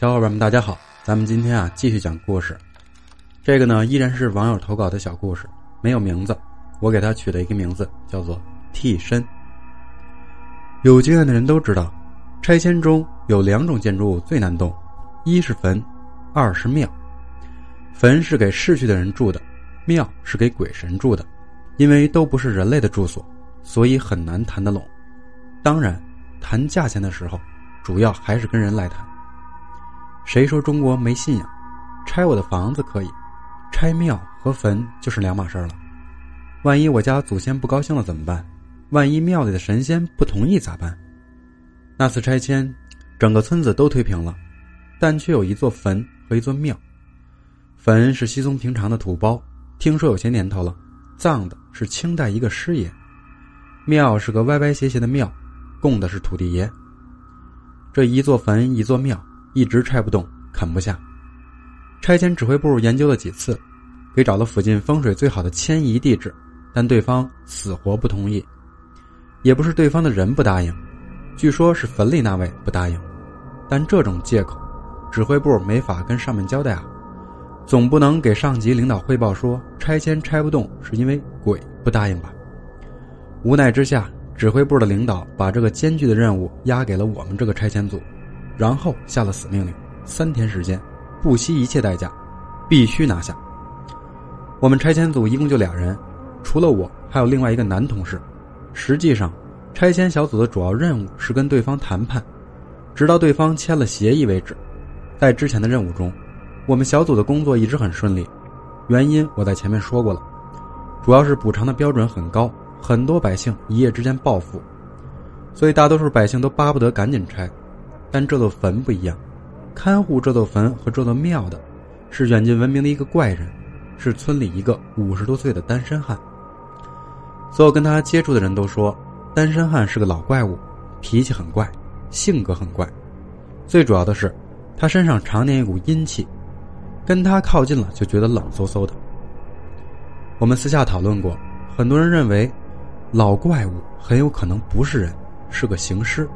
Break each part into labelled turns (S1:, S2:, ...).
S1: 小伙伴们，大家好，咱们今天啊继续讲故事。这个呢依然是网友投稿的小故事，没有名字，我给他取了一个名字，叫做替身。有经验的人都知道，拆迁中有两种建筑物最难动，一是坟，二是庙。坟是给逝去的人住的，庙是给鬼神住的，因为都不是人类的住所，所以很难谈得拢。当然，谈价钱的时候，主要还是跟人来谈。谁说中国没信仰？拆我的房子可以，拆庙和坟就是两码事了。万一我家祖先不高兴了怎么办？万一庙里的神仙不同意咋办？那次拆迁，整个村子都推平了，但却有一座坟和一座庙。坟是稀松平常的土包，听说有些年头了，葬的是清代一个师爷。庙是个歪歪斜斜的庙，供的是土地爷。这一座坟一座庙。一直拆不动，啃不下。拆迁指挥部研究了几次，给找了附近风水最好的迁移地址，但对方死活不同意。也不是对方的人不答应，据说是坟里那位不答应。但这种借口，指挥部没法跟上面交代啊。总不能给上级领导汇报说拆迁拆不动是因为鬼不答应吧？无奈之下，指挥部的领导把这个艰巨的任务压给了我们这个拆迁组。然后下了死命令，三天时间，不惜一切代价，必须拿下。我们拆迁组一共就俩人，除了我，还有另外一个男同事。实际上，拆迁小组的主要任务是跟对方谈判，直到对方签了协议为止。在之前的任务中，我们小组的工作一直很顺利，原因我在前面说过了，主要是补偿的标准很高，很多百姓一夜之间暴富，所以大多数百姓都巴不得赶紧拆。但这座坟不一样，看护这座坟和这座庙的，是远近闻名的一个怪人，是村里一个五十多岁的单身汉。所有跟他接触的人都说，单身汉是个老怪物，脾气很怪，性格很怪，最主要的是，他身上常年一股阴气，跟他靠近了就觉得冷飕飕的。我们私下讨论过，很多人认为，老怪物很有可能不是人，是个行尸。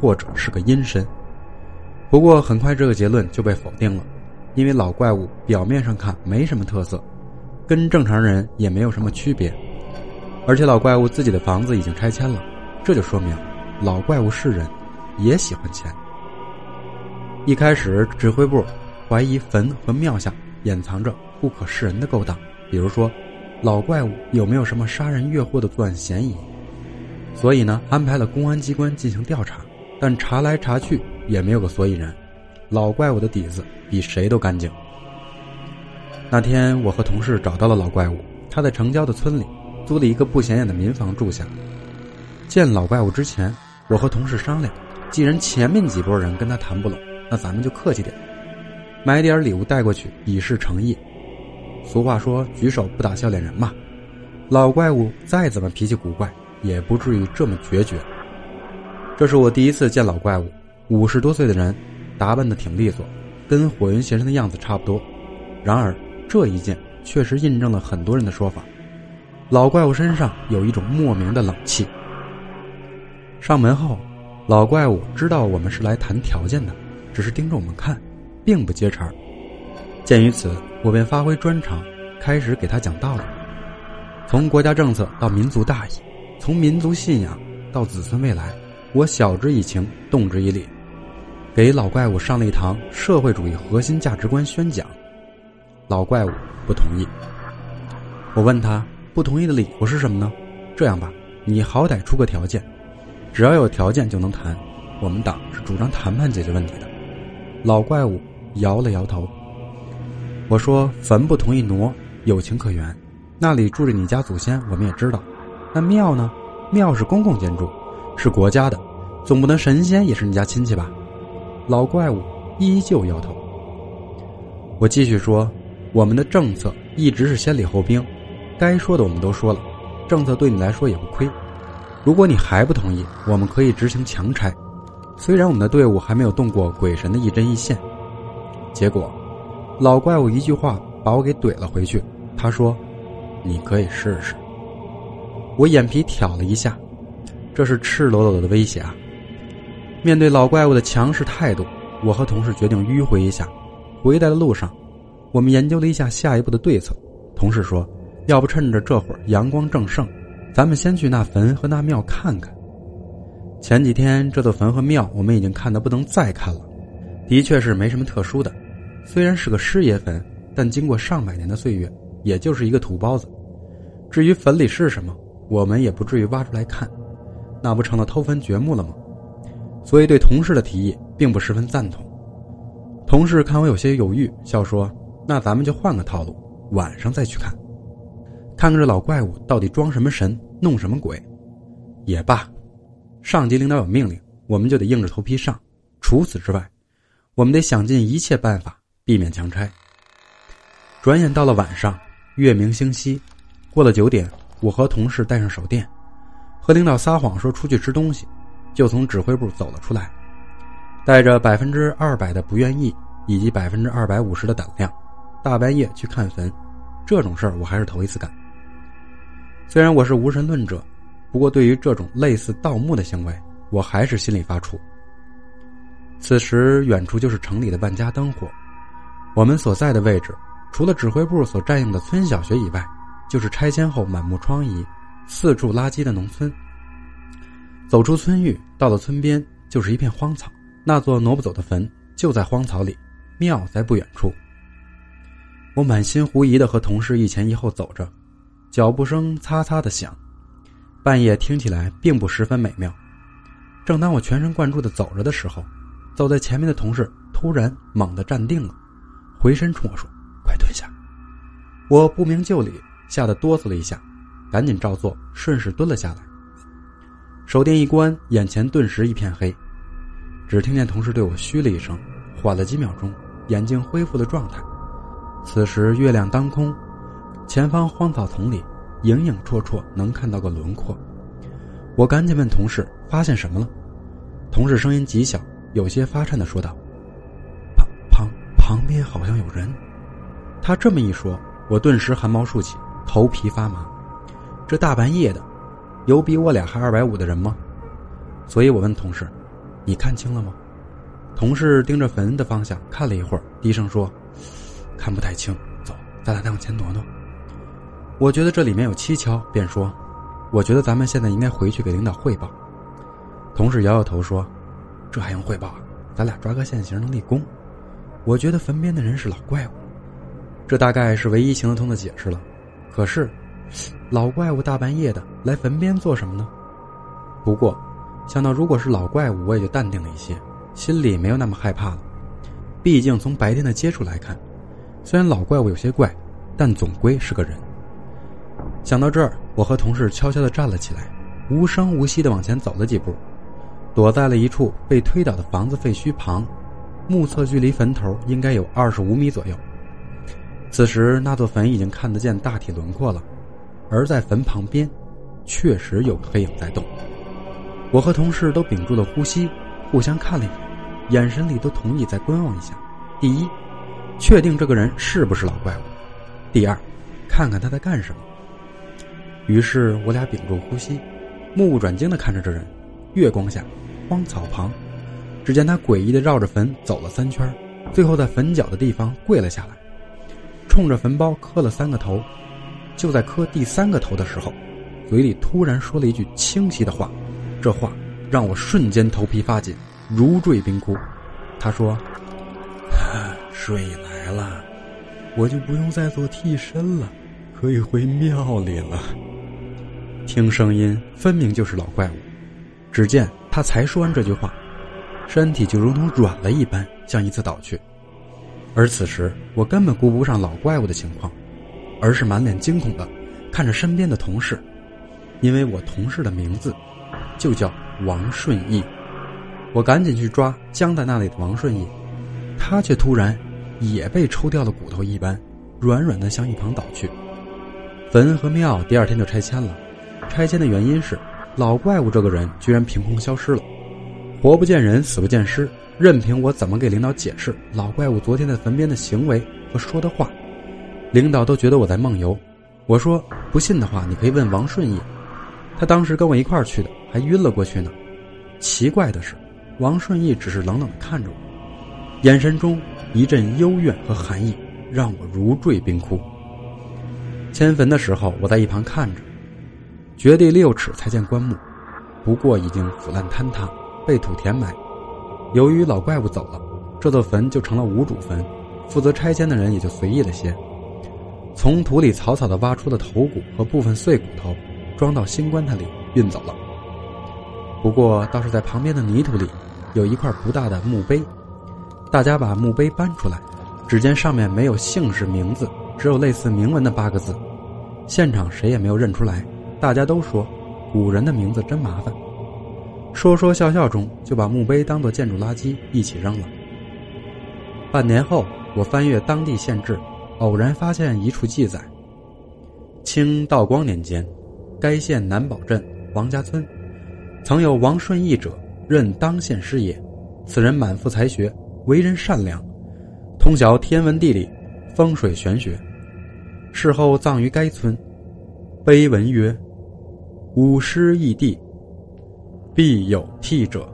S1: 或者是个阴身，不过很快这个结论就被否定了，因为老怪物表面上看没什么特色，跟正常人也没有什么区别，而且老怪物自己的房子已经拆迁了，这就说明老怪物是人，也喜欢钱。一开始指挥部怀疑坟和庙下掩藏着不可示人的勾当，比如说老怪物有没有什么杀人越货的作案嫌疑，所以呢安排了公安机关进行调查。但查来查去也没有个所以然，老怪物的底子比谁都干净。那天我和同事找到了老怪物，他在城郊的村里租了一个不显眼的民房住下。见老怪物之前，我和同事商量，既然前面几拨人跟他谈不拢，那咱们就客气点，买点礼物带过去以示诚意。俗话说“举手不打笑脸人”嘛，老怪物再怎么脾气古怪，也不至于这么决绝。这是我第一次见老怪物，五十多岁的人，打扮的挺利索，跟火云邪神的样子差不多。然而这一件确实印证了很多人的说法：老怪物身上有一种莫名的冷气。上门后，老怪物知道我们是来谈条件的，只是盯着我们看，并不接茬。鉴于此，我便发挥专长，开始给他讲道理：从国家政策到民族大义，从民族信仰到子孙未来。我晓之以情，动之以理，给老怪物上了一堂社会主义核心价值观宣讲。老怪物不同意。我问他不同意的理由是什么呢？这样吧，你好歹出个条件，只要有条件就能谈。我们党是主张谈判解决问题的。老怪物摇了摇头。我说坟不同意挪，有情可原。那里住着你家祖先，我们也知道。那庙呢？庙是公共建筑。是国家的，总不能神仙也是你家亲戚吧？老怪物依旧摇头。我继续说，我们的政策一直是先礼后兵，该说的我们都说了，政策对你来说也不亏。如果你还不同意，我们可以执行强拆。虽然我们的队伍还没有动过鬼神的一针一线，结果，老怪物一句话把我给怼了回去。他说：“你可以试试。”我眼皮挑了一下。这是赤裸裸的威胁啊！面对老怪物的强势态度，我和同事决定迂回一下。回来的路上，我们研究了一下下一步的对策。同事说：“要不趁着这会儿阳光正盛，咱们先去那坟和那庙看看。”前几天这座坟和庙我们已经看得不能再看了，的确是没什么特殊的。虽然是个师爷坟，但经过上百年的岁月，也就是一个土包子。至于坟里是什么，我们也不至于挖出来看，那不成了偷坟掘墓了吗？所以对同事的提议并不十分赞同。同事看我有些犹豫，笑说：“那咱们就换个套路，晚上再去看，看看这老怪物到底装什么神，弄什么鬼，也罢。”上级领导有命令，我们就得硬着头皮上。除此之外，我们得想尽一切办法避免强拆。转眼到了晚上，月明星稀，过了九点，我和同事带上手电，和领导撒谎说出去吃东西，就从指挥部走了出来，带着百分之二百的不愿意以及百分之二百五十的胆量，大半夜去看坟，这种事儿我还是头一次干。虽然我是无神论者。不过，对于这种类似盗墓的行为，我还是心里发怵。此时，远处就是城里的万家灯火。我们所在的位置，除了指挥部所占用的村小学以外，就是拆迁后满目疮痍、四处垃圾的农村。走出村域，到了村边，就是一片荒草。那座挪不走的坟就在荒草里，庙在不远处。我满心狐疑的和同事一前一后走着，脚步声擦擦的响。半夜听起来并不十分美妙。正当我全神贯注的走着的时候，走在前面的同事突然猛地站定了，回身冲我说：“快蹲下！”我不明就里，吓得哆嗦了一下，赶紧照做，顺势蹲了下来。手电一关，眼前顿时一片黑，只听见同事对我嘘了一声，缓了几秒钟，眼睛恢复了状态。此时月亮当空，前方荒草丛里。影影绰绰能看到个轮廓，我赶紧问同事发现什么了。同事声音极小，有些发颤的说道：“旁旁旁边好像有人。”他这么一说，我顿时汗毛竖起，头皮发麻。这大半夜的，有比我俩还二百五的人吗？所以我问同事：“你看清了吗？”同事盯着坟的方向看了一会儿，低声说：“看不太清，走，咱俩再往前挪挪。”我觉得这里面有蹊跷，便说：“我觉得咱们现在应该回去给领导汇报。”同事摇摇头说：“这还用汇报？咱俩抓个现行能立功。”我觉得坟边的人是老怪物，这大概是唯一行得通的解释了。可是，老怪物大半夜的来坟边做什么呢？不过，想到如果是老怪物，我也就淡定了一些，心里没有那么害怕了。毕竟从白天的接触来看，虽然老怪物有些怪，但总归是个人。想到这儿，我和同事悄悄地站了起来，无声无息地往前走了几步，躲在了一处被推倒的房子废墟旁，目测距离坟头应该有二十五米左右。此时，那座坟已经看得见大体轮廓了，而在坟旁边，确实有个黑影在动。我和同事都屏住了呼吸，互相看了一眼，眼神里都同意再观望一下。第一，确定这个人是不是老怪物；第二，看看他在干什么。于是我俩屏住呼吸，目不转睛地看着这人。月光下，荒草旁，只见他诡异地绕着坟走了三圈，最后在坟角的地方跪了下来，冲着坟包磕了三个头。就在磕第三个头的时候，嘴里突然说了一句清晰的话，这话让我瞬间头皮发紧，如坠冰窟。他说：“ 水来了，我就不用再做替身了，可以回庙里了。”听声音，分明就是老怪物。只见他才说完这句话，身体就如同软了一般，向一侧倒去。而此时，我根本顾不上老怪物的情况，而是满脸惊恐的看着身边的同事，因为我同事的名字就叫王顺义。我赶紧去抓僵在那里的王顺义，他却突然也被抽掉了骨头一般，软软的向一旁倒去。坟和庙第二天就拆迁了。拆迁的原因是，老怪物这个人居然凭空消失了，活不见人，死不见尸。任凭我怎么给领导解释老怪物昨天在坟边的行为和说的话，领导都觉得我在梦游。我说不信的话，你可以问王顺义，他当时跟我一块儿去的，还晕了过去呢。奇怪的是，王顺义只是冷冷的看着我，眼神中一阵幽怨和寒意，让我如坠冰窟。迁坟的时候，我在一旁看着，掘地六尺才见棺木，不过已经腐烂坍塌，被土填埋。由于老怪物走了，这座坟就成了无主坟，负责拆迁的人也就随意了些，从土里草草的挖出了头骨和部分碎骨头，装到新棺材里运走了。不过倒是在旁边的泥土里，有一块不大的墓碑，大家把墓碑搬出来，只见上面没有姓氏名字，只有类似铭文的八个字，现场谁也没有认出来，大家都说，古人的名字真麻烦。说说笑笑中，就把墓碑当做建筑垃圾一起扔了。半年后，我翻阅当地县志，偶然发现一处记载：清道光年间，该县南堡镇王家村。曾有王顺义者任当县师爷，此人满腹才学，为人善良，通晓天文地理、风水玄学。事后葬于该村，碑文曰：“吾师义地，必有替者。”